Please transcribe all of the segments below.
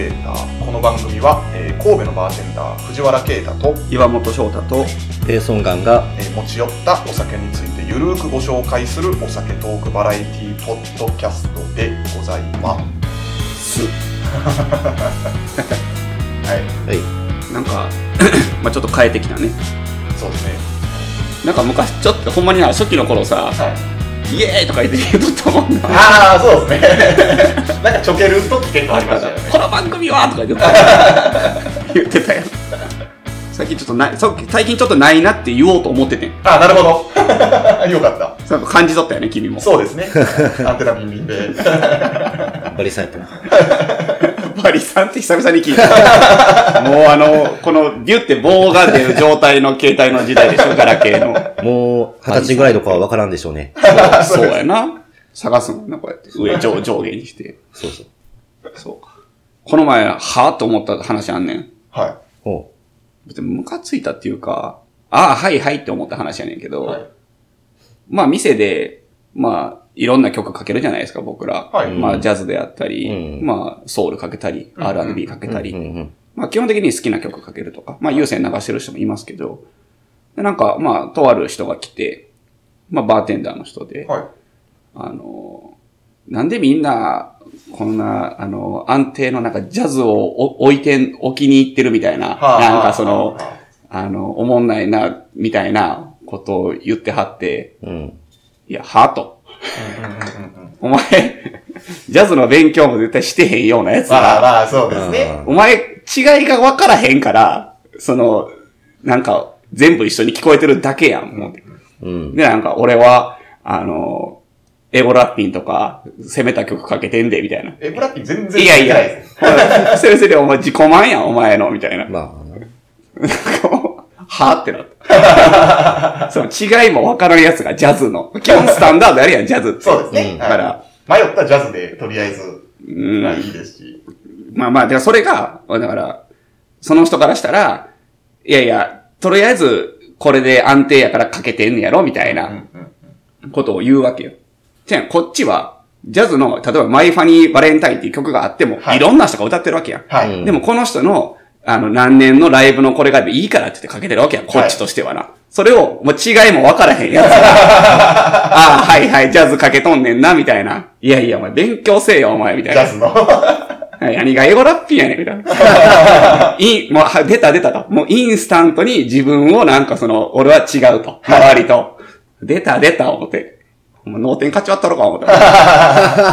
始まりましたバーターこの番組は、えー神戸のバーテンダー藤原啓太と、岩本翔太と、ペーソンガンがえー持ち寄ったお酒についてゆるーくご紹介するお酒トークバラエティポッドキャストでございます。す。はい。はい。なんか、まあちょっと変えてきたね。そうですね。なんか昔、ちょっとほんまにな、初期の頃さ、はいイエーイとか言って言うとったもんな。ああそうですね なんかちょける時結構ありましたよねこの番組はとか言ってた 言ってたよ。最近ちょっとない、そう最近ちょっとないなって言おうと思っててん。あなるほど よかったそう感じ取ったよね、君も。そうですねアンテナビンビンでバリさんやったな。バリさんって久々に聞いた。もうあの、このビュって棒が出る状態の携帯の時代でしょ、ガラケーの。もう、二十歳ぐらいとかは分からんでしょうね。そうやな。探すのな、こうやって。上、上、上下にして。そうそう。そうか。この前、はぁと思った話あんねん。はおう別にムカついたっていうか、ああ、はいはいって思った話やねんけど、いはいまあ店で、まあ、いろんな曲かけるじゃないですか、僕ら。はいまあ、ジャズであったり、うんまあ、ソウルかけたり、うん R&B かけたり、うんうんまあ、基本的に好きな曲かけるとか、まあ、優先流してる人もいますけど、でなんか、まあ、とある人が来て、まあ、バーテンダーの人で、はいあの、なんでみんな、こんな、あの、安定のなんかジャズをお置いて、置きに行ってるみたいな、はあなんかその、はあの、おもんないな、みたいなことを言ってはって、うん。いや、はと。あうんうんうんうんお前、ジャズの勉強も絶対してへんようなやつが、まあまあ、そうですね。お前、違いが分からへんから、その、なんか、全部一緒に聞こえてるだけやん、もう。うん。で、なんか、俺は、あの、エゴラッピンとか、攻めた曲かけてんで、みたいな。え、ブラッキー全然いやいや先生でお前自己満やん、お前の、みたいな。ま はぁってなった。その違いも分からんやつがジャズの。基本スタンダードやるやん、ジャズって。そうですね。だから、迷ったらジャズで、とりあえず、うんまあいいですし。まあまあ、だからそれが、だから、その人からしたら、いやいや、とりあえず、これで安定やからかけてんねやろ、みたいうんなうんことを言うわけよ。じゃあ、こっちは、ジャズの、例えば、マイファニーバレンタインっていう曲があっても、はいいろんな人が歌ってるわけやん。はい。うんでも、この人の、あの、何年のライブのこれがいいからって言ってかけてるわけやん。こっちとしてはな。それを、もう違いも分からへんやつが、ああ、はいはい、ジャズかけとんねんな、みたいな。いやいや、お前勉強せえよ、お前、みたいな。ジャズの。はい何がエゴラッピーやねん、みたいな。いい、もう、は出た出たと。もうインスタントに自分をなんかその、俺は違うと。周りと。出た出た、思って。ほんま脳天勝ち割ったろか、思った。あ。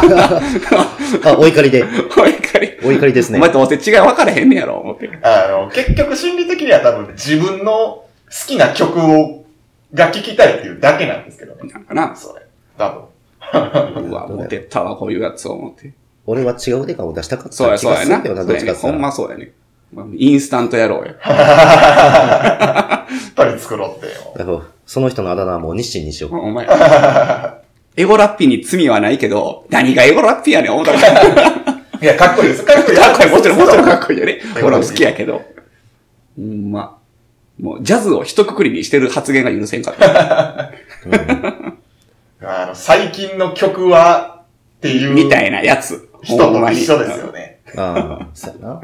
あ、お怒りで。おいかり。お怒りですねお前。どうせ違い分からへんねやろ、思って。あの、結局心理的には多分自分の好きな曲を、が聴きたいっていうだけなんですけどね。なんかな。それ。多分。うわ、モテったわ、こういうやつを思って。俺は違うデカを出したかった気そうや、がそうやな。そうやね。ほんまそうやね。インスタントやろうよ。二人作ろうってよ。その人のあだ名はもう日清にしよう。お前。エゴラッピーに罪はないけど、何がエゴラッピーやねん、思ったら。いや、かっこいいです。かっこいい。かっこいい、もちろん、もちろんかっこいいよね。はい俺も好きやけど。うん、まあ。もう、ジャズを一括りにしてる発言が許せんかった。あの、最近の曲は、っていう。みたいなやつ。人と一緒ですよね。ああ、そうやな。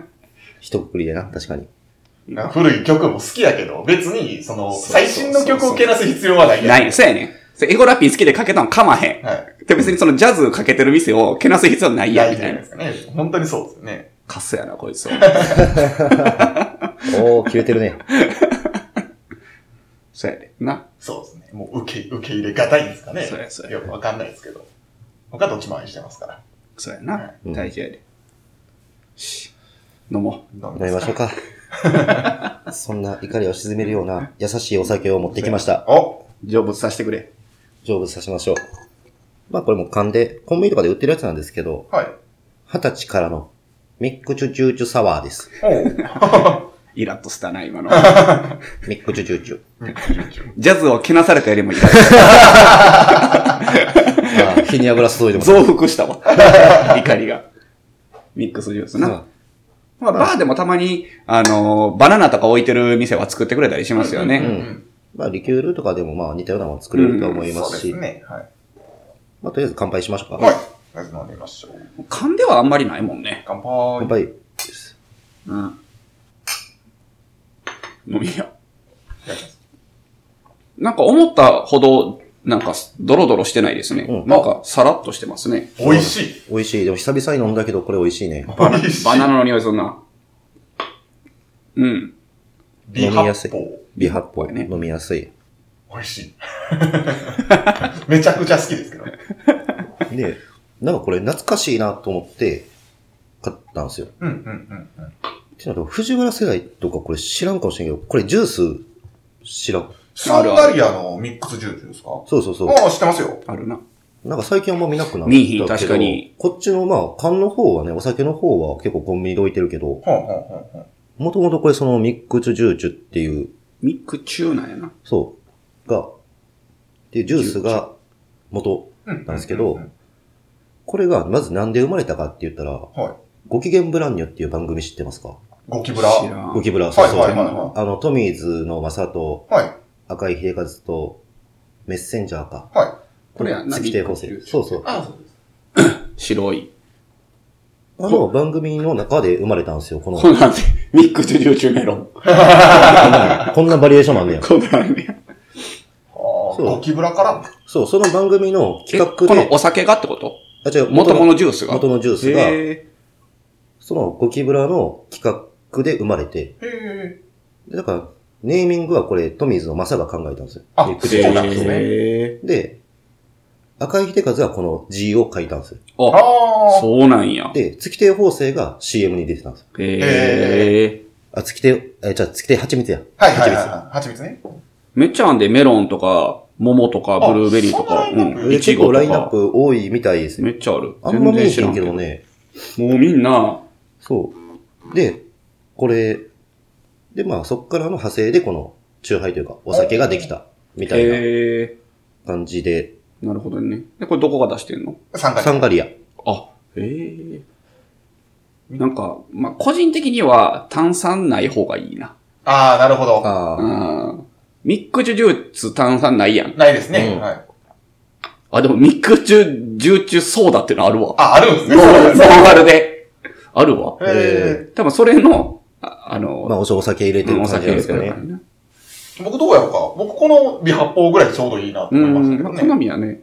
一括りでな、確かに。古い曲も好きやけど、別に、その、最新の曲をけなす必要はないない。そうやねエゴラッピー好きでかけたのかまへん。はい。で、別にそのジャズかけてる店をけなす必要ないやん、みたいなないじゃないで。すかね。本当にそうですよね。カスやな、こいつは。おー、切れてるね。そうやで。な。そうですね。もう受け、受け入れがたいんですかね。そうやそうやよくわかんないですけど。他どっちも愛してますから。そうやな。うん大事やで。し飲も飲飲みましょうか。そんな怒りを鎮めるような優しいお酒を持ってきました。おう。成仏させてくれ。成仏させましょう。まあこれも缶で、コンビニとかで売ってるやつなんですけど、はい。二十歳からのミックチュチューチュサワーです。イラッとしたな、今の。ミックチュチューチュ。ジャズをけなされたよりもイラッとああ、火に油注いでます。増幅したわ。怒りが。ミックスジュースな。うんまあ、バーでもたまに、あの、バナナとか置いてる店は作ってくれたりしますよね。うんまあ、リキュールとかでもまあ似たようなもの作れると思いますし、そうですね。はい。まあ、とりあえず乾杯しましょうか。はい。とりあえず飲んでみましょう。勘ではあんまりないもんね。乾杯。乾杯。うん。飲みや。いただきますなんか思ったほど、なんか、ドロドロしてないですね。うんなんか、さらっとしてますね。美味しい。美味しい。でも久々に飲んだけど、これ美味しいね。バナ美味しいバナナの匂いすんな。うん。美飲みやすい。美発泡ね飲みやすい。美味しい。めちゃくちゃ好きですけど。で、なんかこれ懐かしいなと思って買ったんですよ。うんうんうんうん。ってなると、藤原世代とかこれ知らんかもしれんけど、これジュース知らん。サンダリアのミックスジュースですか？そうそうそう。ああ、知ってますよ。あるな。なんか最近あんま見なくなったけど。見いひん確かに。こっちのまあ、缶の方はね、お酒の方は結構コンビニで置いてるけど。もともとこれそのミックスジューチュっていう、ミックチューなんやな。そう、が、っていうジュースが元うんなんですけどこれがまずなんで生まれたかって言ったら、はい。ご機嫌ブランニュっていう番組知ってますか？ゴキブラ。ゴキブラ、はいそうそう。はいはいはあの、トミーズのマサと、い。はい。赤井秀和と、メッセンジャーか。はい。これや月亭法制。そうそう。あ、そうです。白い。あの番組の中で生まれたんですよ、この。こんなんで、ミックスジューチューメロン。こんなバリエーションもあんねや。こんなんで。あーそうゴキブラから？そう、その番組のえ企画で、このお酒がってこと？あ、違う、元々のジュースが？元のジュースが、へそのゴキブラの企画で生まれて、へだから、ネーミングはこれ、トミーズのマサが考えたんですよ。あそうなんですねへで、赤井秀和はこの G を書いたんですよ。ーあ、ああ。そうなんや。で、月亭法制が CM に出てたんですよ。へえ。あ、月亭、え、じゃあ月亭蜂蜜や。はいはいはいはい。蜂蜜ね。めっちゃあんで、メロンとか、桃とか、ブルーベリーとか、うん、えいちごと結構ラインナッか。プ多いみたいですね。めっちゃある。あんま見えへん全然知らんけどね。もうみんな、そう。で、これ、で、まあそっからの派生でこの、チューハイというか、お酒ができた、みたいなへえ。感じで、なるほどね。で、これどこが出してんの？参加サンガリア。あ、へえ。なんか、まあ、個人的には炭酸ない方がいいな。ああ、なるほど。あうあ、ん。ミックスジュース炭酸ないやん。ないですね。うんはい。あ、でもミックスジュジューチュソーダっていうのあるわ。あ、あるんですね。ノそうなんですねンアルで。あるわ。へ多分それの、ああの、まあお酒入れてるお感じですかですかね。僕どうやろうか。僕この微発泡ぐらいちょうどいいなとうん、思いましたけどまあ、好ね。みはね。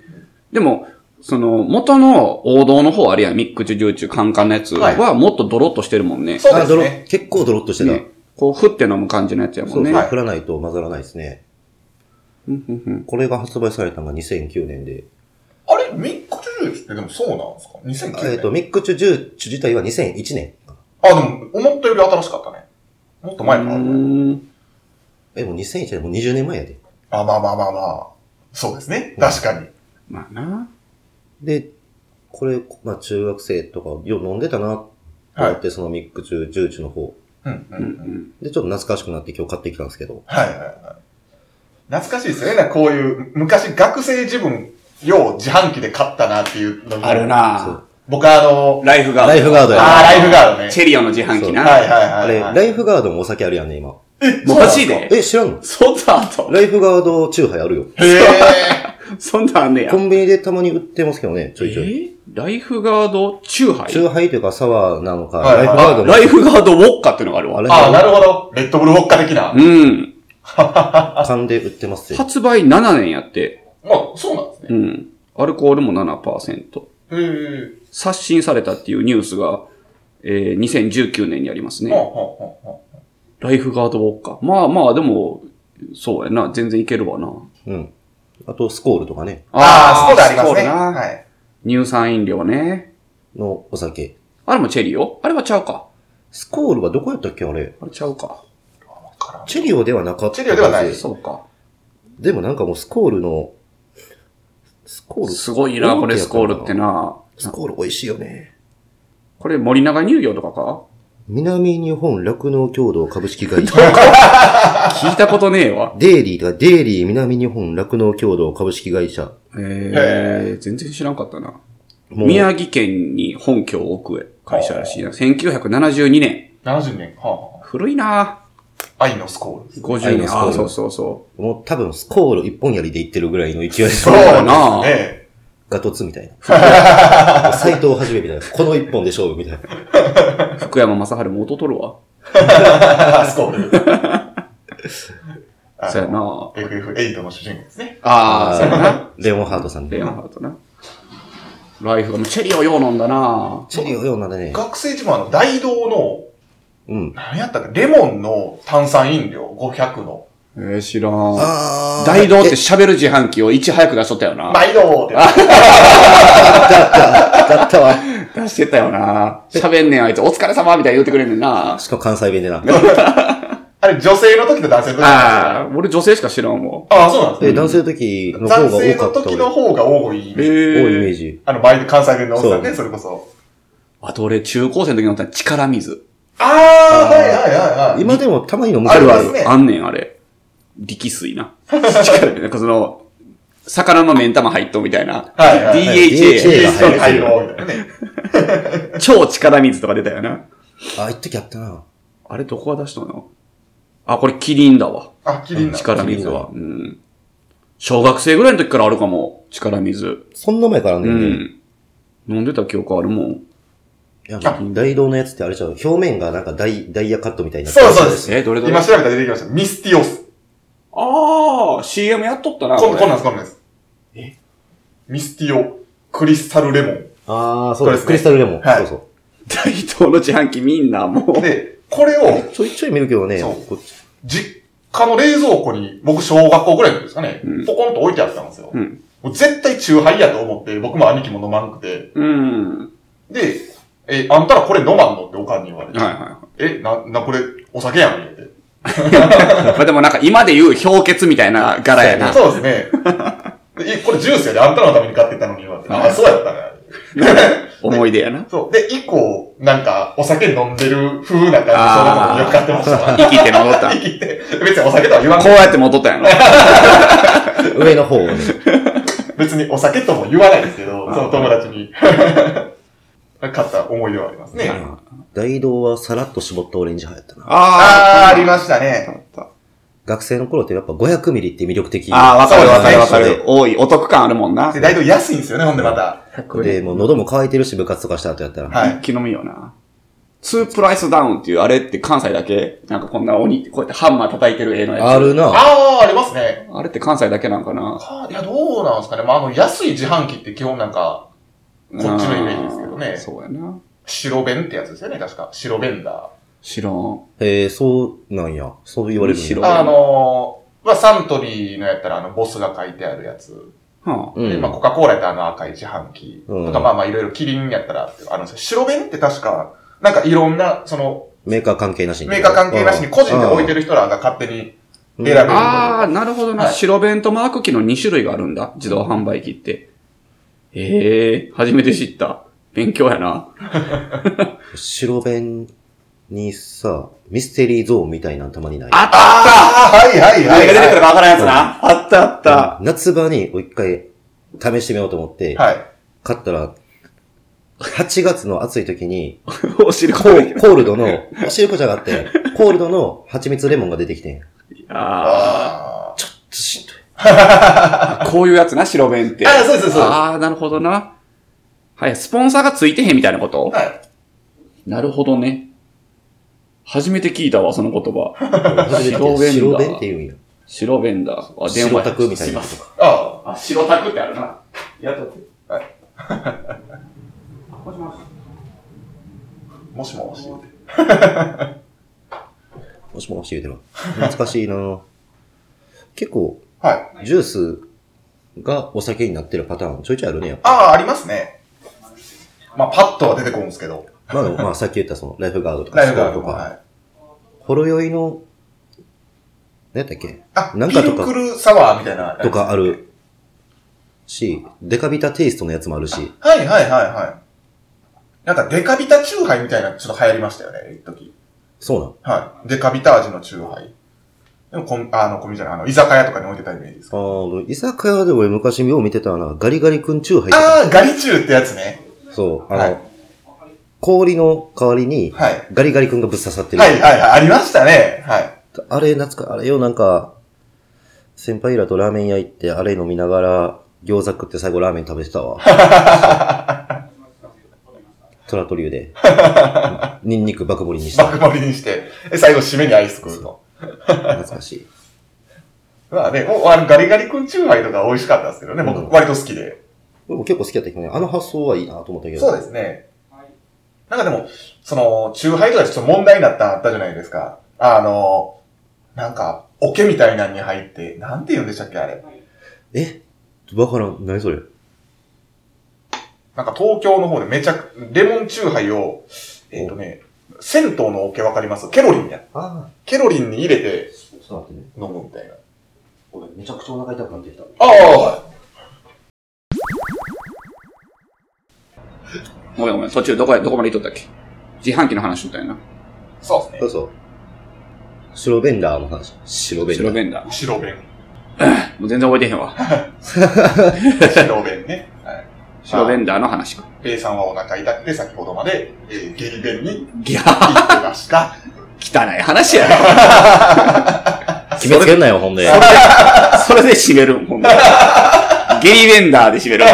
でも、その、元の王道の方あれやん、ミックスジューチュカンカンのやつはいはもっとドロッとしてるもんね。そうあ、ドロですね。結構ドロッとしてた。ね。こう、振って飲む感じのやつやもんね。そうそう、はい振らないと混ざらないですね。うんうんうんこれが発売されたのが2009年で。あれミックスジュースってでもそうなんですか ?2009 年。えっと、ミックスジューチュ自体は2001年。あ、でも、思ったより新しかったね。もっと前かな。うんえ、もう2001年、もう20年前やで。あ、まあまあまあまあ。そうですね。確かに。まあな。で、これ、まあ中学生とかよう飲んでたなと思って、そのミックスジューチュの方。うんうんううんん。うん。で、ちょっと懐かしくなって今日買ってきたんですけど。はいはいはい。懐かしいですよね。こういう、昔学生自分、よう自販機で買ったなっていうのにある。そうな僕あの、ライフガード。ライフガードやああ、ライフガードね。チェリオの自販機な。はいはいあれ、はいはい。ライフガードもお酒あるやんね、今。マジでえ、知らんの？そんなんあと。ライフガードチューハイあるよ。へえ。そんなんあんねやコ。ンビニでたまに売ってますけどね、ちょいちょい。えライフガードチューハイ？チューハイというかサワーなのか、はいはいあ、ライフガードのライフガードウォッカってのがあるわ。あれああ、なるほど。レッドブルウォッカ的な。うん。缶で売ってますよ。発売7年やって。まあ、そうなんですね。うん。アルコールも7%。刷新されたっていうニュースが、えー、2019年にありますね。ライフガードウォッカ。まあまあ、でも、そうやな。全然いけるわな。うん。あと、スコールとかね、うああ、そこでありますね。はい。乳酸飲料ね。のお酒。あれもチェリオあれはちゃうか。スコールはどこやったっけあれ。あれちゃうか。チェリオではなかった。チェリオではないそうか。でもなんかもうスコールの、スコール。すごいな、これスコールって。な。スコール美味しいよね。これ森永乳業とかか？南日本酪農協同株式会社。聞いたことねえわ。デイリーとか、デイリー南日本酪農協同株式会社。えー、全然知らんかったな。宮城県に本拠を置く会社らしいな。1972年。70年。はあは古いなあ愛のスコール。50年。愛のスコールああ、そうそうそもう多分スコール一本やりでいってるぐらいの勢いで。そうだなね。ガトツみたいな。斎藤はじめみたいな。この一本で勝負みたいな。福山雅治も音取るわ。あスコール。あ そうやなの FF8 の主人公ですね。ああ、そうやな。レオンハートさんでレオ。ンハートな。ライフが、もうチェリーをよう飲んだなチェリーをようなんでね。学生時もあの、大道の、うん。何やったっけ？レモンの炭酸飲料？500の。えー、知らん。あ大道って喋る自販機をいち早く出しとったよな。大道って。だった、だったわ。出してたよな喋んねんあいつ、お疲れ様みたいに言ってくれんねんなしかも関西弁でな。あれ、女性の時と男性の時ああ、俺女性しか知らんもああ、そうなんですえ、ね。男性の時の方が男性の多かった時の俺。方が多いイメージ。ん。多いイメーえ。ジ。あの、前で関西弁のおっさんね、それこそ。あと俺中高生の時に乗った力水。ああ、はいはいはいはい。今でもたまに飲むあるあるねあんねん、あれ。力水な。力なんかその、魚の目ん玉入っとうみたいな。はいはいはい DHA。DHA が入る。超力水とか出たよな。あ、一時あったな。あれどこが出したの？あ、これキリンだわ。あ、キリンな。力水は。うん。小学生ぐらいの時からあるかも。力水。そんな前からねんね。ん。飲んでた記憶あるもん。いや、大道のやつってあれちゃう。表面がなんかダイダイヤカットみたいになそうそうです。え、どれどれ？今調べたら出てきました。ミスティオス。ああ、CM やっとったな。こんこんなんこです、こんなんです。え？ミスティオ、クリスタルレモン。ああ、そうです。これですねクリスタルレモン。はいそうそ大東の自販機みんなもう。で、これを、ちょいちょい見るけどね、そうこっち実家の冷蔵庫に、僕小学校ぐらいの時ですかね、うんポコンと置いてあったんですよ。うん。もう絶対チューハイやと思って、僕も兄貴も飲まんくて。うん。で、え、あんたらこれ飲まんの？っておかんに言われて。はいはいはえ、な、な、これ、お酒やん、言うて。い。まあでもなんか今で言う氷結みたいな柄やな。そうですね。でえ、これジュースやで、あんたのために買ってたのに言われて。あ、そうやったね。思い出やな。そう。で、以降、なんか、お酒飲んでる風な感じで、そのよく買ってましたわ。生きて戻った。生きて、別にお酒とは言わんこうやって戻ったんやろ。上の方をね。別にお酒とも言わないですけど、その友達に。買った思い出はありますね。大道はさらっと絞ったオレンジ派やったな。あー、ありましたね。学生の頃ってやっぱ500ミリって魅力的。ああ、わかるわかるわかる。多い。お得感あるもんな。で、大体安いんですよね、ほんでまた。で、もう喉も渇いてるし部活とかした後やったら。はい一気飲みよな。ツープライスダウンっていう、あれって関西だけ、なんかこんな鬼ってこうやってハンマー叩いてる絵のやつ。あるな。あー、ありますね。あれって関西だけなんかな。あいや、どうなんですかね。まあ、あの、安い自販機って基本なんか、こっちのイメージですねうんそうやな。白弁ってやつですよね、確か。白ベンダ知らん。えー、そうなんや。そう言われるん白。あのー、まあ、サントリーのやったら、あの、ボスが書いてあるやつ。はうんでまあ、コカ・コーラやったらあの赤い自販機。うんとか、まあまあ、いろいろキリンやったらってあるんですよ。白弁って確か、なんかいろんな、その、メーカー関係なしに。メーカー関係なしに個人で置いてる。る人らが勝手にうん選べる。ああ、なるほどな。はい白弁とマーク機の2種類があるんだ。自動販売機って。ええ初めて知った。勉強やな。白弁にさ、ミステリーゾーンみたいなのたまにない？あっああ、はいはいはい、何が出てくるはかわからんやつな。あったあった。夏場に一回試してみようと思って、い。はい。買ったら、8月の暑い時に、お汁コ粉ができる。ーコールドの、お汁粉じゃなくて、コールドの蜂蜜レモンが出てきてん。ああしんどい。あ。こういうやつな、白弁って。あそうそうですああ、なるほどな。はい、スポンサーがついてへんみたいなこと？あ。はい。なるほどね。初めて聞いたわ、その言葉。白弁だ白弁って言うんや。白弁だ。あ、白タクみたいなしとか。ああ、白タクってあるな。やっとって。はい。もしもし。あ、もしもし。もしもし言うてるわ。懐かしいな結構、はい。ジュースがお酒になってるパターンちょいちょいあるね、やっぱ。ああ、ありますね。まあ、パッとは出てこるんですけど。まあまあさっき言ったその、ライフガードとか、ライフガードとか。はい。ほろよいの、何やったっけ？あ、なんかとかピルクルサワーみたいな。とかあるし、デカビタテイストのやつもあるし、はいはいはいはい。なんかデカビタチューハイみたいなちょっと流行りましたよね、一時。そうなん。はい。デカビタ味のチューハイ。でもコン、あの、コンビニじゃない、あの、居酒屋とかに置いてたイメージですあ。ー居酒屋で俺昔よう見てたな、ガリガリ君チューハイ。ああ、ガリチューってやつね。そう、あの、はい氷の代わりに、はい。ガリガリ君がぶっ刺さってる。はいはいはい、ありましたね。はい。あれ、懐か、あれよ、なんか、先輩らとラーメン屋行って、あれ飲みながら、餃子食って最後ラーメン食べてたわ。トラトリュウで。ニンニク爆盛りにした。爆盛りにして、え最後締めにアイス食うの？懐かしい。まあね、もうあのガリガリ君チューハイとか美味しかったですけどね、うん僕割と好きで。でも結構好きだったけどね、あの発想はいいなと思ったけど。そうですね。なんかでも、その、チューハイとかちょっと問題になったあったじゃないですか。あの、なんか、桶みたいなのに入って、なんて言うんでしたっけ、あれ。え？わからん。何それ？なんか東京の方でめちゃく、レモンチューハイを、えっ、とね、銭湯の桶わかります？ケロリンや。あケロリンに入れて。飲むみたいな。俺めちゃくちゃお腹痛くなってきた。ああごめんごめん、途中どこや、どこまで行っとったっけ？自販機の話みたいな。そうですね。そうそう。白ベンダーの話。白ベンダー。白ベンダー。白弁。もう全然覚えてへんわ。白弁ね。はい。白ベンダーの話か。ペイさんはお腹痛くて先ほどまで、えー、ゲリ弁にいや、行ってました。汚い話やろ。決めつけんなよ、ほんで。それで締めるん、ほんで。ゲリベンダーで締める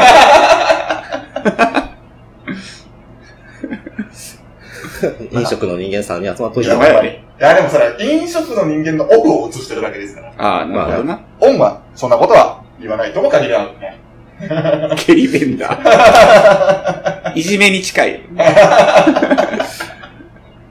飲食の人間さんに集まっといたわばいよねいやでもそれは飲食の人間のオフを映してるだけですから。ああ、なるほどな。オンはそんなことは言わないとも限りあるね。ゲリベンダー。いじめに近い。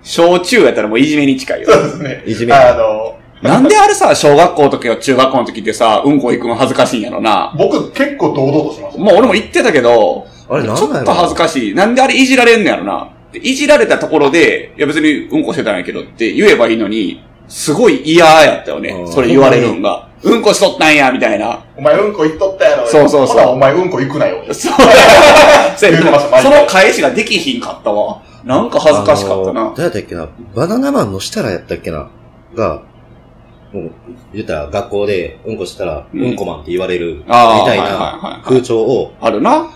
小中やったらもういじめに近いよそ。うですね。いじめあの、なんであれさ、小学校の時や中学校の時ってさ、うんこ行くの恥ずかしいんやろな。僕結構堂々としました。まあ俺も言ってたけど、あれなんちょっと恥ずかしい。なんであれいじられんのやろな。でいじられたところで、いや別にうんこしてたんやけどって言えばいいのに、すごい嫌やったよねう。んそれ言われるんが。うんこしとったんや、みたいな。お前うんこ行っとったやろ。そうそうそうほなお前うんこ行くなよ。そう。そ回の返しができひんかったわ。なんか恥ずかしかったな。どうやったっけな？バナナマンの設楽やったっけな？が、もう、言ったら学校でうんこしたら、うんうんこマンって言われる、みたいない風潮を、あるな。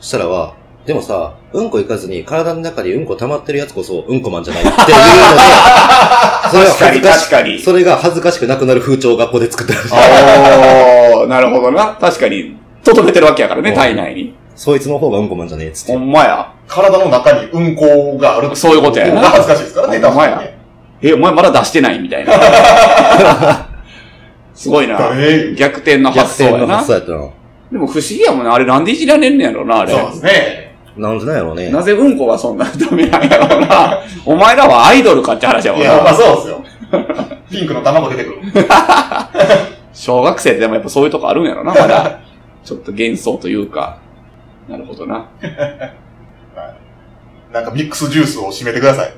設楽は、でもさ、うんこ行かずに体の中でうんこ溜まってるやつこそうんこマンじゃないっていうので、それは確かに恥ずかし確かに。それが恥ずかしくなくなる風潮を学校で作ってるらしい。おー、なるほどな。確かに、とめてるわけやからね、うん体内に。そいつの方がうんこマンじゃねえっつってほ。んまや。体の中にうんこがある。そういうことやな恥ずかしいですからね、ほんまや確かにね。え、お前まだ出してないみたいな。すごいな。え逆転の逆発想やな。やったな。でも不思議やもんね。あれなんでいじられんねやろな、あれ。そうですね。なんでなんやろうね。なぜうんこがそんな ダメなんやろうな。お前らはアイドルかって話やもんいや、まあな。そうですよ。ピンクの卵出てくる。小学生ってでもやっぱそういうとこあるんやろな、まだ。ちょっと幻想というか。なるほどな。なんかミックスジュースを締めてください。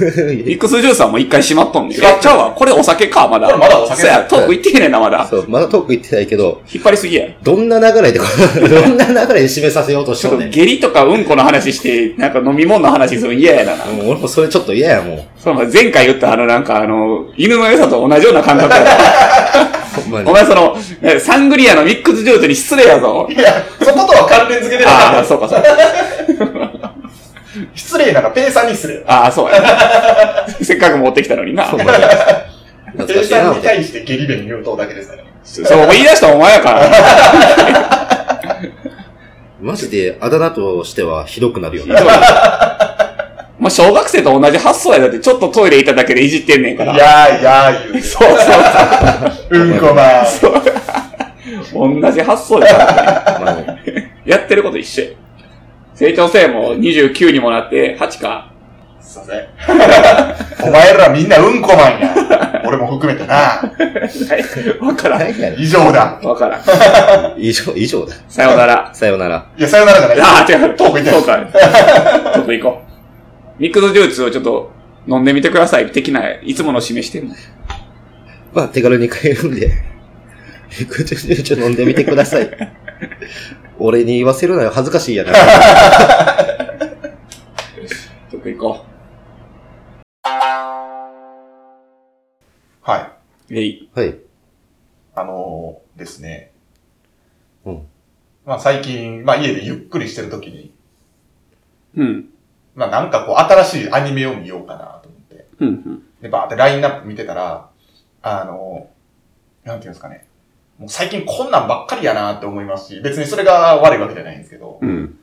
ミックスジュースはもう一回閉まっとんねん。えちゃうわ。これお酒か、まだ。これまだお酒そうや、トークいってへんねんな、まだ。そう、まだトーク言ってないけど、引っ張りすぎや。どんな流れで、どんな流れで締めさせようとしちょっととんねん。下痢とかうんこの話して、なんか飲み物の話するの嫌やな。もう俺もそれちょっと嫌やもん。そう前回言ったあのなんかあの、犬の良さと同じような感覚やお。前その、えサングリアのミックスジュースに失礼やぞ。いや、そことは関連付けてああ、ない。そうかそうか。失礼ならペイさんに失礼。ああ、そうやな。せっかく持ってきたのにな。そう、ほんまに懐ペイさんに。対してゲリ弁言うとだけですからね。言い出したお前やから。マジで、あだ名としてはひどくなるよね。まあ、小学生と同じ発想やだって、ちょっとトイレ行っただけでいじってんねんから。いやーいやー言うて。そうそううんこまー。そう。同じ発想やから、まあね。やってること一緒や。成長性も29にもなって8か。すいません。お前らみんなうんこマンや。俺も含めてな。はい。わからん。以上だ。わからん。以上、以上だ。さようなら。さようなら。いや、さよならじゃない。ああ、違う。トーク行って。ちょっと行こう。ミックスジュースをちょっと飲んでみてください。的な、いつもの示してんの。まあ、手軽に買えるんで、ぐちゅぐちゅ飲んでみてください。俺に言わせるなよ、恥ずかしいやな。ちょっと行こはい。う。えい。はい。あのー、ですね。うん。まあ最近、まあ家でゆっくりしてるときに、うん。まあなんかこう新しいアニメを見ようかなと思って。うん。うん。で、バーってラインナップ見てたら、あのー、なんていうんですかね。もう最近こんなんばっかりやなって思いますし、別にそれが悪いわけじゃないんですけど、うん。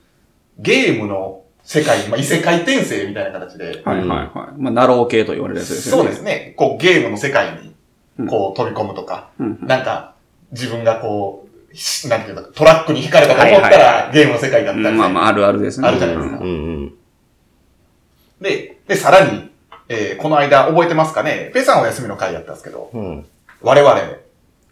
ゲームの世界、まあ、異世界転生みたいな形で、はいはいはい。まあ、ナロー系と言われるやつですよね。そうですね、こうゲームの世界にうん、こう飛び込むとか、うん。なんか、自分がこう、しなんていうか、トラックに引かれたと思ったはいはいら、ゲームの世界だったり、まあまあ、あるあるですね。あるじゃないですかうんうん。で、で、さらに、えーこの間覚えてますかね？ペイさんお休みの回やったんですけど、うん。我々、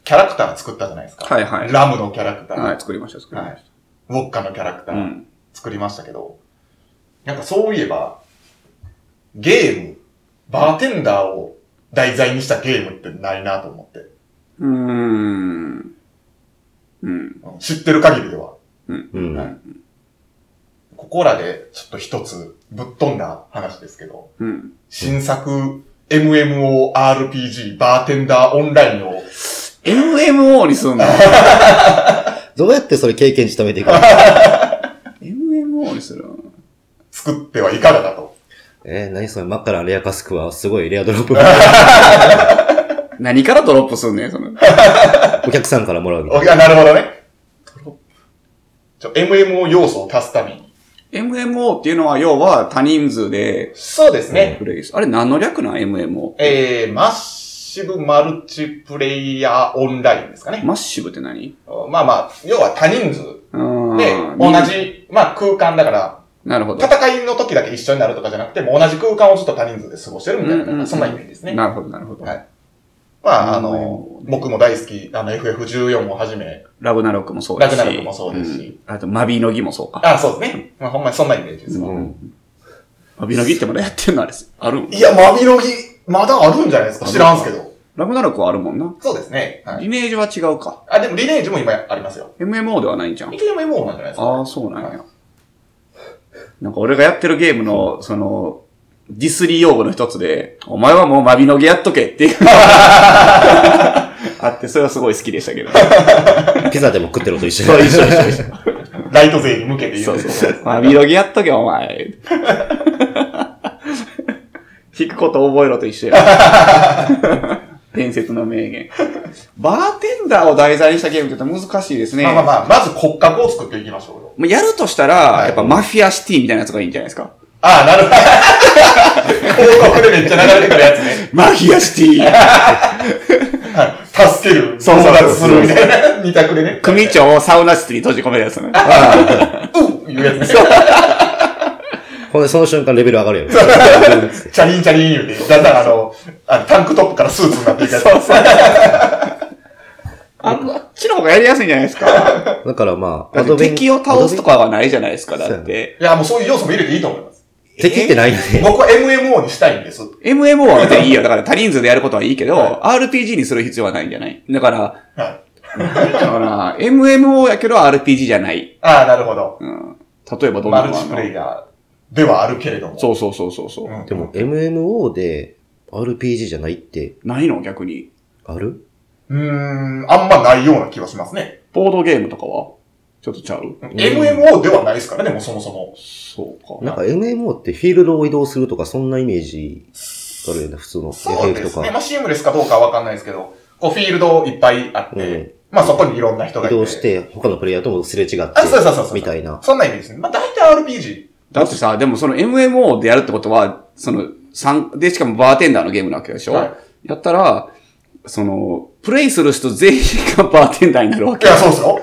キャラクター作ったじゃないですか。はいはいラムのキャラクター、はい、作りました、作りましウォッカのキャラクタた。うー、ん。作りましたけど、なんかそういえば、ゲーム、バーテンダーを題材にしたゲームってないなと思って。うーん。うん。知ってる限りでは。うん。はいここらでちょっと一つぶっ飛んだ話ですけど、うん。新作 MMORPG バーテンダーオンラインを MMO にすんの？どうやってそれ経験値貯めていくの ?MMO にする作ってはいかがかと。えー、何それ、真っ赤なレアカスクはすごいレアドロップ。何からドロップすんねん、その。お客さんからもらうみたいおいや、なるほどね。ちょ、MMO 要素を足すために。MMO っていうのは、要は多人数でそうですね。プレイする。あれ何の略なん ?MMO。えー、マッシブマルチプレイヤーオンラインですかね。マッシブって何？まあまあ、要は多人数で、同。じ、まあ空間だから、なるほど。戦いの時だけ一緒になるとかじゃなくて、もう同じ空間をずっと他人数で過ごしてるみたいな、うんうんうんそんなイメージですね。なるほど、なるほど。はいまあ、あうんの、僕も大好き、あの、FF14 をはじめ、ラグナロクもそうですし。ラグナロクもそうですしんあと、マビノギもそうか。あ、そうですね。まあ、ほんまにそんなイメージですわ。うん。マビノギってまだやってんのあれ。あるん？いや、マビロギ、まだあるんじゃないですか知らんすけど。ラグナロクはあるもんな。そうですね。はい。リネージは違うか。あ、でもリネージも今ありますよ。MMO ではないんじゃん。一応 MMO なんじゃないですか。ああ、そうなんはいや。なんか俺がやってるゲームの、その、ディスリー用語の一つで、お前はもうマビノギやっとけっていう。あって、それはすごい好きでしたけど。な。ピザでも食ってるのと一緒そう、一緒一緒一緒。ライト勢に向けて言そううそうそう。マビノギやっとけ、お前。弾くこと覚えろと一緒や。伝説の名言。バーテンダーを題材にしたゲームって難しいですね。まあまあまあ、まず骨格を作っていきましょうよ。まあやるとしたら、はいやっぱマフィアシティみたいなやつがいいんじゃないですか？ああ、なるほど。広告でめっちゃ流れてくるやつね。マフィアシティ はい。助ける。そうそうするみたいな。二択でね。組長をサウナ室に閉じ込めるやつね。うんいうやつね。ほんで、その瞬間レベル上がるよね。チャリンチャリン言うて、だんだんあの、あのタンクトップからスーツになっていくやつ。あっちの方がやりやすいんじゃないですか？だからまあ、敵を倒すとかはないじゃないですか、だって。いや、もうそういう要素も入れていいと思います。敵ってないよね。僕は MMO にしたいんです。MMO は別にいいよ。だから多人数でやることはいいけど、RPG にする必要はないんじゃない？だから、はい。だから、MMO やけど RPG じゃない。ああ、なるほど。うん。例えばどんなマルチプレイヤーではあるけれども。そうそうそうそうそう。うんでも、MMO で RPG じゃないってないの？逆に。ある？うーん、あんまないような気がしますね。ボードゲームとかは？ちょっとちゃう？MMO ではないですからね、もうそもそも。そうか。なんか MMO ってフィールドを移動するとかそんなイメージあるよね、普通のそうですね。か。まあ、シームレスかどうかはわかんないですけど、こう、フィールドいっぱいあって、うんまあ、そこにいろんな人がいて。移動し。て、他のプレイヤーともすれ違ってあ、、そうそうそうそう。みたいな。そんなイメージですね。まあ、大体 RPG。だってさ、でもその MMO でやるってことは、その、三で、しかもバーテンダーのゲームなわけでしょ、はいやったら、その、プレイする人全員がバーテンダーになるわけ。いや、そうですよ。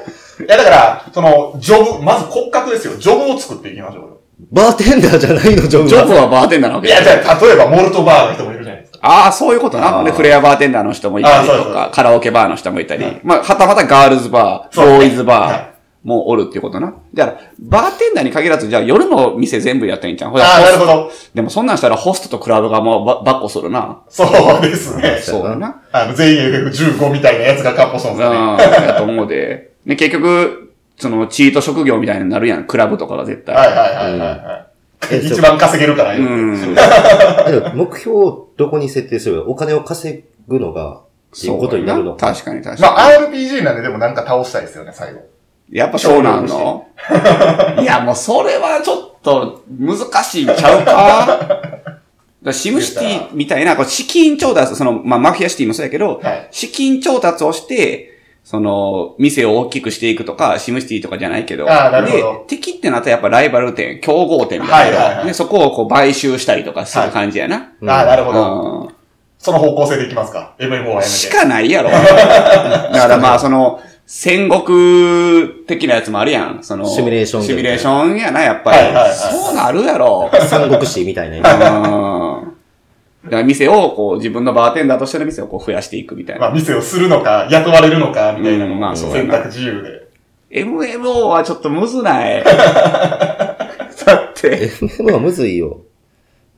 いや、だから、その、ジョブ、まず骨格ですよ。ジョブを作っていきましょうよ。バーテンダーじゃないの、ジョブジョブは。はバーテンダーなわけいや、じゃあ、例えば、モルトバーの人もいるじゃないですか。ああ、そういうことな。で、フレアバーテンダーの人もいたりとか、カラオケバーの人もいたり、はいまあ、はたまたガールズバー、ボーイズバはーもおるっていうことな。じゃあ、バーテンダーに限らず、じゃあ夜の店全部やったらいいんじゃん。ほらああ、なるほど。ど。でもそんなんしたらホストとクラブがもうば、ばっこするな。そうですね。そうだな。あの、全員 FF15 みたいなやつがカッポソンうん、ですね。やと思うで。で、結局、その、チート職業みたいになるやん。クラブとかが絶対。はいはいはいはいはい。一番稼げるから、うん。目標をどこに設定すればお金を稼ぐのが、っていうことになるのそうや確かに確かに。まあ、RPG なんででもなんか倒したいですよね、最後。やっぱそうなんの？いや、もうそれはちょっと難しいんちゃうか？だシムシティみたいな、こう資金調達、その、まあ、マフィアシティもそうやけど、はい資金調達をして、その、店を大きくしていくとか、シムシティとかじゃないけど。あーなるほどで、敵ってなったらやっぱライバル店、競合店みたいな。はいはいはいで、そこをこう買収したりとかする感じやな。うんああ、なるほど。うん。その方向性でいきますか ?MMO はやめて。しかないやろ。だからまあ、その、戦国的なやつもあるやん。その、シミュレーションシミュレーションやな、やっぱり。はいはいはいそうなるやろ。三国志みたいな。うん。だから店を、こう、自分のバーテンダーとしての店をこう増やしていくみたいな。まあ、店をするのか、雇われるのか、みたいなのうんまあそう選択自由で。MMO はちょっとむずない。だって、FM はむずいよ。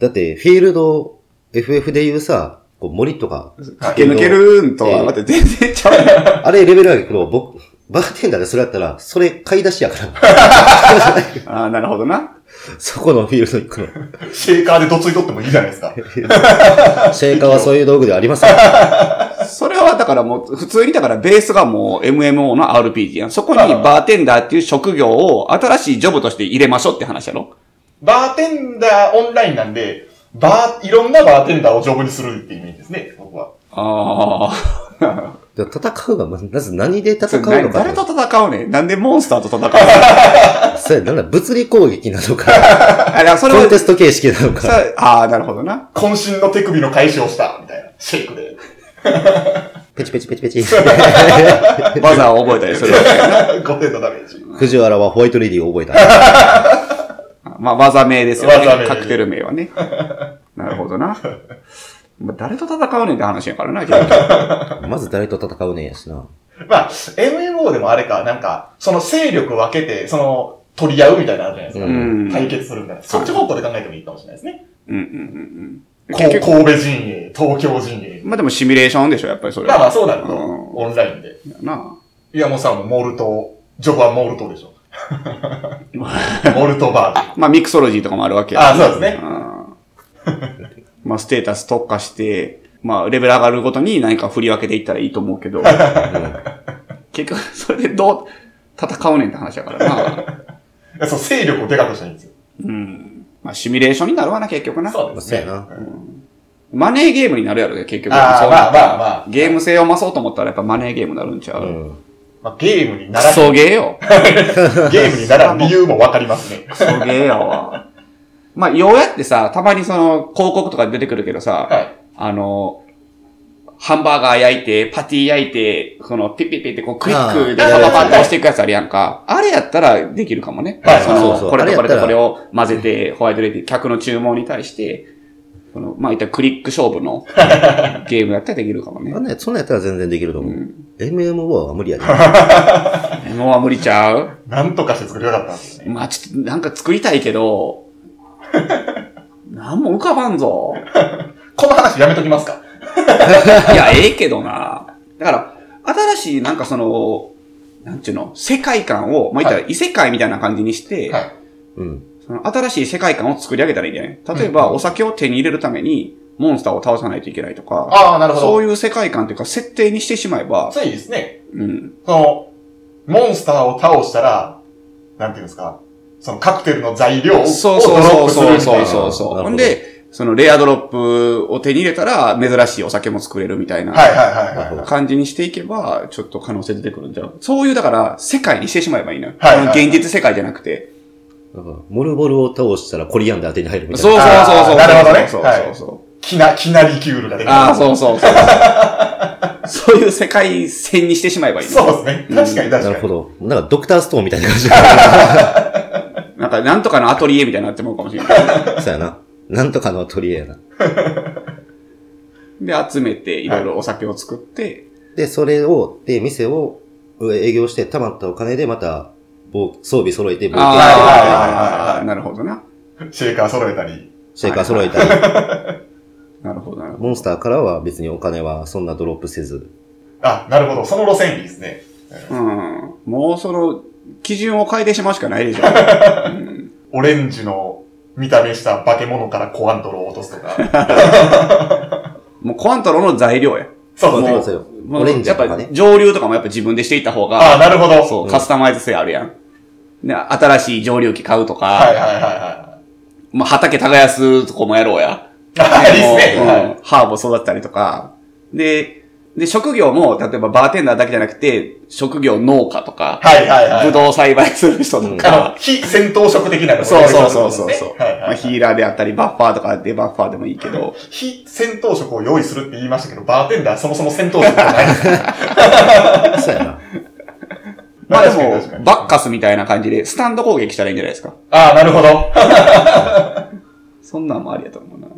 だって、フィールド、FF で言うさ、こう森とか、駆け抜けるんとは、待って、全然ちゃう。あれレベル上げけど、僕、バーテンダーでそれやったら、それ買い出しやから。ああ、なるほどな。そこのフィールド行くの。シェーカーでどついとってもいいじゃないですか。シェーカーはそういう道具ではありません。それはだからもう、普通にだからベースがもう MMO の RPG やん。そこにバーテンダーっていう職業を新しいジョブとして入れましょうって話やろバーテンダーオンラインなんで、バー、いろんなバーテンダーをジョブにするっていうイメージですね、僕は。あ あ。で戦うが、まず何で戦うのか。誰と戦うねん？なんでモンスターと戦うの？それ、なんだ、物理攻撃なのか、あ、いやそれはコンテ、スト形式なのか。さああ、なるほどな。渾身の手首の返しをした、みたいな。シェイクで。ペチペチペチペチ。バザーを覚えたりするわけやな。5点のダメージ。藤原はホワイトレディを覚えた。まあ、技名ですよねカクテル名はね。なるほどな。まあ誰と戦うねんって話やからな、結局 まず誰と戦うねんやしな。まあ、MMO でもあれか、なんか、その勢力分けて、その、取り合うみたいなのあるじゃないですか。うん対決するみたいな。そっち方向で考えてもいいかもしれないですね。うんうんうんう神戸陣営、東京陣営。まあでもシミュレーションでしょ、やっぱりそれは。まあまあそうなると、うんオンラインで。な岩本さんもモルト、ジョブはモルトでしょ。モルトバーで。あ。まあミクソロジーとかもあるわけやあそうですね。うんまあステータス特化して、まあレベル上がるごとに何か振り分けていったらいいと思うけど、結局それでどう戦うねんって話やからな。いやそう、勢力をでかくしたらいいんですよ。うん。まあシミュレーションになるわな、結局な。そうですね。そうやなマネーゲームになるやろね、結局。あまあまあまあゲーム性を増そうと思ったらやっぱマネーゲームになるんちゃう、うん。まあ、ゲームになクらソゲーよ。ゲームにならん理由もわかりますね。クソゲーやわ。まあ、ようやってさ、たまにその、広告とか出てくるけどさ、はい。あの、ハンバーガー焼いて、パティ焼いて、このピッピッピッってこうクイックでパパパって押していくやつあるやんか。あれやったらできるかもね。はいそのそうそうこれとこれとこれを混ぜて、ホワイトレディ、客の注文に対して、その、まあ、いったらクリック勝負の ゲームやったらできるかもねあ。んなやそんなんやったら全然できると思う。MMO は無理やで。もうは無理ちゃう？なんとかして作りたかったんですよね。まあ、ちょっと、なんか作りたいけど、なんも浮かばんぞ。この話やめときますかいや、ええけどな。だから、新しい、なんかその、なんちゅうの、世界観を、まあ、言ったら異世界みたいな感じにして、はい。うん。その新しい世界観を作り上げたらいいんじゃない？例えば、お酒を手に入れるために、モンスターを倒さないといけないとか、ああ、なるほど。そういう世界観というか、設定にしてしまえば、そういいですね。うん。その、モンスターを倒したら、なんていうんですか、そのカクテルの材料をドそうロそうそうップするそうみたいな。そうそう。ほんで、そのレアドロップを手に入れたら、珍しいお酒も作れるみたいな。はいはいはいはい。感じにしていけば、ちょっと可能性出てくるんじゃう？そういう、だから、世界にしてしまえばいいのよ。はいはい現実世界じゃなくて。だからモルボルを倒したらコリアンダー手に入るみたいそうな。そうそうそう。あーなるほどねそうはいそうそう。きな、きなりキュールが出る。ああ、そうそうそう。そういう世界線にしてしまえばいいの。そうですね。確かに確かに。なるほど。なんかドクターストーンみたいな感じ。なんか、なんとかのアトリエみたいになってもうかもしれない。そうやな。なんとかの取り柄やな。で、集めて、いろいろお酒を作って、で、それを、で、店を営業して、貯まったお金でまた、防装備揃えて、冒険はいはいはいああ、なるほどな。シェーカー揃えたり。シェイカー揃えたり、なるほどな。モンスターからは別にお金はそんなドロップせず。あ、なるほど。その路線いいですね。うん。もうその、基準を変えてしまうしかないでしょ。うんオレンジの見た目した化け物からコアントロを落とすとか。もうコアントロの材料や。そうですね。そうそうよ。もうオレンジやっぱとかね。上流とかもやっぱ自分でしていった方が、ああ、なるほど。そう、うんカスタマイズ性あるやん。で、新しい上流機買うとか、はいはいはいはまあ、畑耕すとこもやろうや。い。あいいですね。ハーブ育ったりとか。で、で、職業も、例えばバーテンダーだけじゃなくて、職業農家とか、はいはいはい。ブドウ栽培する人とあのか、、非戦闘職的なのそうそうそうそうそう、はいはいまあヒーラーであったり、バッファーとかデバッファーでもいいけど、非戦闘職を用意するって言いましたけど、バーテンダーそもそも戦闘職じゃないです。そうやな。まあでも確かに確か、にバッカスみたいな感じで、スタンド攻撃したらいいんじゃないですか。ああ、なるほど。そんなんもありやと思うな。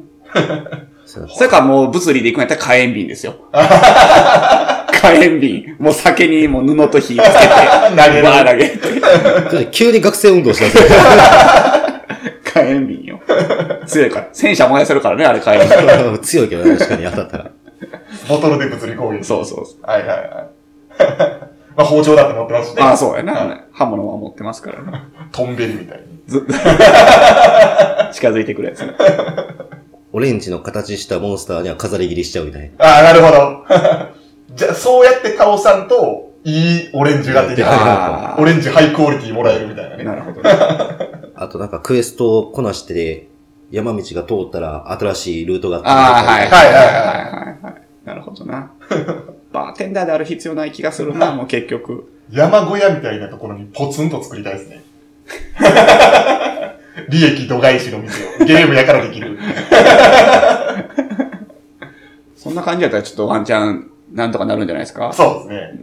それからもう物理で行くんやったら火炎瓶ですよ。火炎瓶。もう酒にもう布と火つけて、投げるバー投げて。急に学生運動しだす。火炎瓶よ。強いから。戦車燃やせるからね、あれ火炎瓶。強いけどね、確かに当たったら。ボトルで物理攻撃。そうそうそう。はいはいはい。まあ包丁だって持ってますしね。ああ、そうやはいな。刃物は持ってますからね。トンベリみたいに。ず近づいてくるやつ。オレンジの形したモンスターには飾り切りしちゃうみたいな。ああ、なるほど。じゃあ、そうやって倒さんと、いいオレンジが手に入るあ。ーオレンジハイクオリティもらえるみたいなね。なるほどね。あとなんかクエストをこなして、山道が通ったら新しいルートがああ、はい。はいはいはいはいはい。なるほどな。バーテンダーである必要ない気がするな、もう結局。山小屋みたいなところにポツンと作りたいですね。利益度外視の店を。ゲームやからできる。そんな感じだったらちょっとワンチャン、なんとかなるんじゃないですか？そうですね。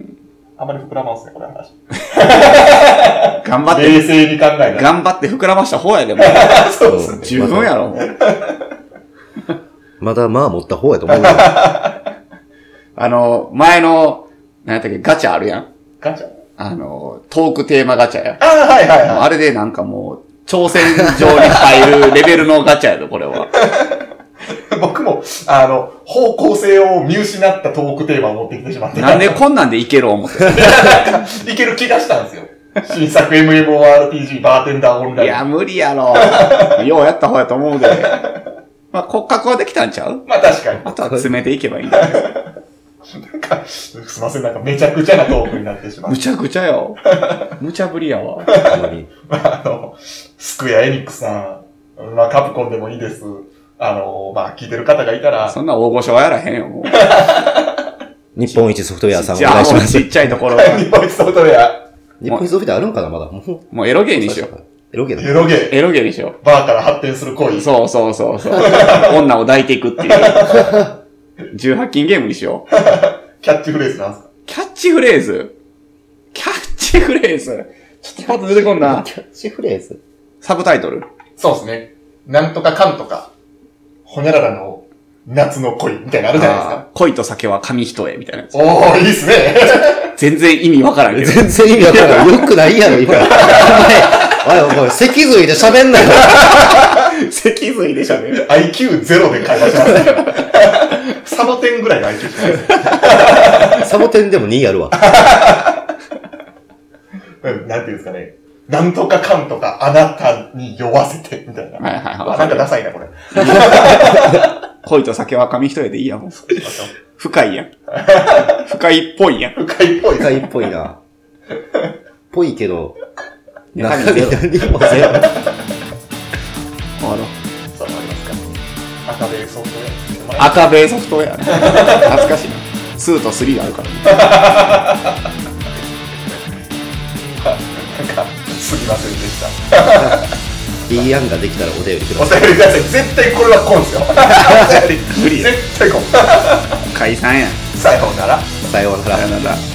あまり膨らますね、これ話。頑張って、冷静に考えたら。頑張って膨らました方やでも。そうですね。十分やろ、もう。まだまあ持った方やと思うよ。あの、前の、なんやったっけ、ガチャあるやん。ガチャ？あの、トークテーマガチャや。ああ、はいはいはい。あれでなんかもう、挑戦状に入るレベルのガチャやで、これは。僕も、あの、方向性を見失ったトークテーマを持ってきてしまって。なんでこんなんでいける思って。いける気がしたんですよ。新作 MMORPG バーテンダーオンライン。いや、無理やろ。ようやった方やと思うで。まあ、骨格はできたんちゃう？まあ確かに。あとは詰めていけばいいんだよ。なんか、すいません、なんかめちゃくちゃなトークになってしまうむ。ちゃくちゃよ。むちゃぶりやわ。ほんまにあの、スクエアエニックスさん、まあカプコンでもいいです。あの、まあ聞いてる方がいたら、そんな大御所はやらへんよ、もう。日本一ソフトウェアさんおじゃあ、願いしまちっちゃいところは。日本一ソフトウェア、日本一ソフトウェアあるんかなまだ。もうもうエロゲーにしよう。エロゲーエロゲー、エロゲーにしよバーから発展する恋。う。そうそうそうそう。女を抱いていくっていう。18禁ゲームにしよう。キャッチフレーズなんですか？キャッチフレーズ？キャッチフレーズ？ちょっとパッと出てこんな。キャッチフレーズ？サブタイトル？そうですね。なんとかかんとか、ほにゃららの夏の恋みたいなのあるじゃないですか。恋と酒は紙一重みたいなやつ。おー、いいっすね。全然意味わからんけど。全然意味わからん。よくないやろ、今。お前、おい、おい、脊髄で喋んなよ。脊髄で喋る。IQ0 で会話しますね。サボテンぐらいの IQ しないです。サボテンでも2やるわ。うんなんていうんですかね。なんとかかんとかあなたに酔わせて、みたいな。はいはいはいわなんかダサいな、これ。恋と酒は紙一重でいいやん。もう深いやん。深いっぽいやん。深いっぽい。深いっぽいな。ぽいけど、中身ゼロ。何もゼロ。終わろう。そうなりますか。赤ベーソフトウェア。赤ベイソフトウェアね。懐かしいな。2と3があるからね。なんか、すみませんでした。いい案ができたらお便りくだおさい。便りください。絶対これはコンですよ。無理や絶対コン。解散やん。さようなら。さようならさよ。なら。